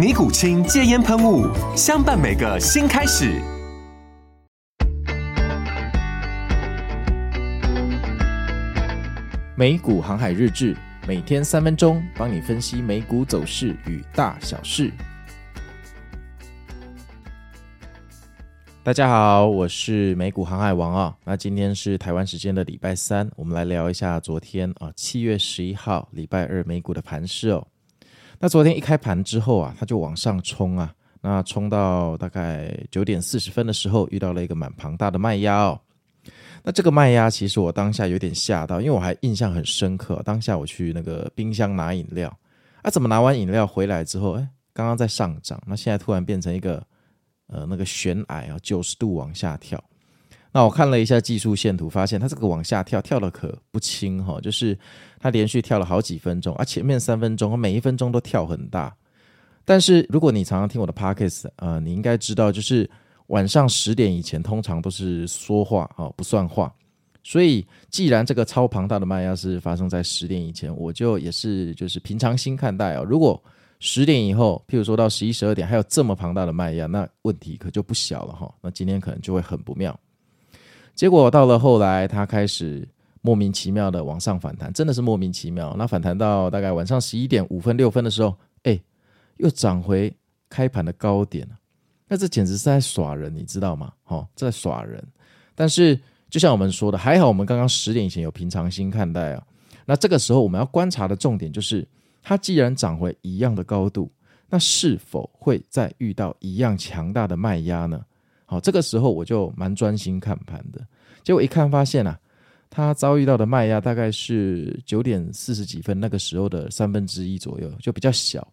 尼古清戒烟喷雾，相伴每个新开始。美股航海日志，每天三分钟，帮你分析美股走势与大小事。大家好，我是美股航海王啊。那今天是台湾时间的礼拜三，我们来聊一下昨天啊，七月十一号礼拜二美股的盘势哦。那昨天一开盘之后啊，它就往上冲啊，那冲到大概九点四十分的时候，遇到了一个蛮庞大的卖压哦。那这个卖压其实我当下有点吓到，因为我还印象很深刻。当下我去那个冰箱拿饮料，啊，怎么拿完饮料回来之后，哎，刚刚在上涨，那现在突然变成一个呃那个悬崖啊，九十度往下跳。那我看了一下技术线图，发现它这个往下跳跳的可不轻哈，就是它连续跳了好几分钟，啊，前面三分钟，每一分钟都跳很大。但是如果你常常听我的 podcast 啊，你应该知道，就是晚上十点以前通常都是说话啊，不算话。所以既然这个超庞大的卖压是发生在十点以前，我就也是就是平常心看待哦。如果十点以后，譬如说到十一、十二点还有这么庞大的卖压，那问题可就不小了哈。那今天可能就会很不妙。结果到了后来，它开始莫名其妙的往上反弹，真的是莫名其妙。那反弹到大概晚上十一点五分六分的时候，哎，又涨回开盘的高点。那这简直是在耍人，你知道吗？哦，在耍人。但是就像我们说的，还好我们刚刚十点以前有平常心看待啊。那这个时候我们要观察的重点就是，它既然涨回一样的高度，那是否会再遇到一样强大的卖压呢？好，这个时候我就蛮专心看盘的，结果一看发现啊，它遭遇到的卖压大概是九点四十几分那个时候的三分之一左右，就比较小。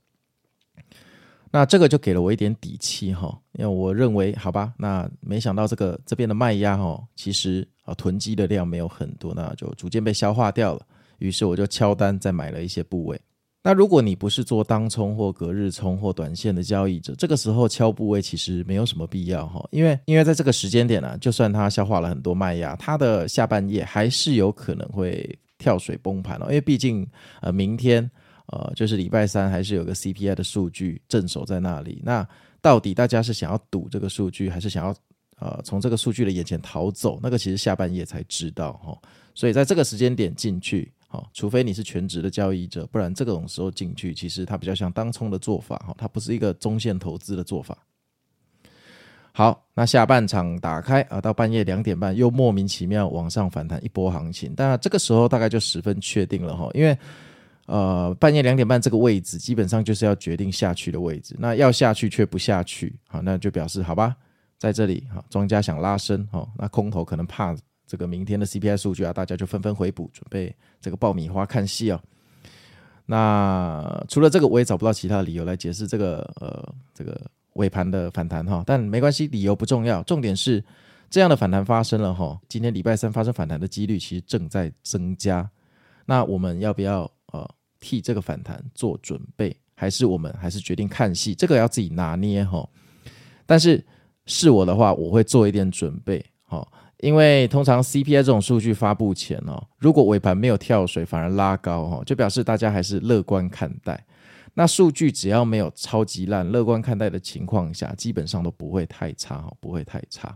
那这个就给了我一点底气哈，因为我认为好吧，那没想到这个这边的卖压哈，其实啊囤积的量没有很多，那就逐渐被消化掉了。于是我就敲单再买了一些部位。那如果你不是做当冲或隔日冲或短线的交易者，这个时候敲部位其实没有什么必要哈，因为因为在这个时间点呢、就算它消化了很多卖压，它的下半夜还是有可能会跳水崩盘哦，因为毕竟呃明天呃就是礼拜三，还是有个 CPI 的数据镇守在那里。那到底大家是想要赌这个数据，还是想要呃从这个数据的眼前逃走？那个其实下半夜才知道哈，所以在这个时间点进去。好，除非你是全职的交易者，不然这种时候进去，其实它比较像当冲的做法，哈，它不是一个中线投资的做法。好，那下半场打开啊，到半夜两点半又莫名其妙往上反弹一波行情，但这个时候大概就十分确定了哈，因为呃半夜两点半这个位置基本上就是要决定下去的位置，那要下去却不下去，好，那就表示好吧，在这里哈，庄家想拉升，哈，那空头可能怕。这个明天的 CPI 数据啊，大家就纷纷回补，准备这个爆米花看戏啊。那除了这个，我也找不到其他的理由来解释这个呃这个尾盘的反弹哈。但没关系，理由不重要，重点是这样的反弹发生了哈。今天礼拜三发生反弹的几率其实正在增加。那我们要不要呃替这个反弹做准备，还是我们还是决定看戏？这个要自己拿捏哈。但是是我的话，我会做一点准备哈。因为通常 CPI 这种数据发布前哦，如果尾盘没有跳水，反而拉高哦，就表示大家还是乐观看待。那数据只要没有超级烂，乐观看待的情况下，基本上都不会太差哈，不会太差。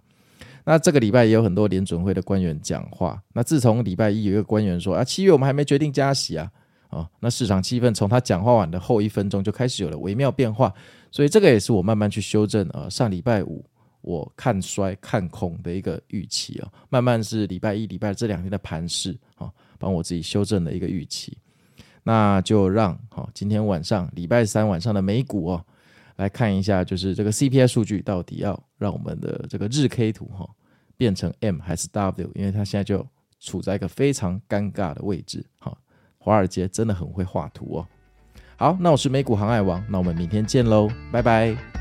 那这个礼拜也有很多联准会的官员讲话。那自从礼拜一有一个官员说啊，七月我们还没决定加息啊，啊，那市场气氛从他讲话完的后一分钟就开始有了微妙变化。所以这个也是我慢慢去修正啊，上礼拜五。我看衰看空的一个预期哦，慢慢是礼拜一、礼拜这两天的盘势啊，帮我自己修正了一个预期。那就让好今天晚上礼拜三晚上的美股哦，来看一下，就是这个 CPI 数据到底要让我们的这个日 K 图哈变成 M 还是 W？因为它现在就处在一个非常尴尬的位置哈。华尔街真的很会画图哦。好，那我是美股航海王，那我们明天见喽，拜拜。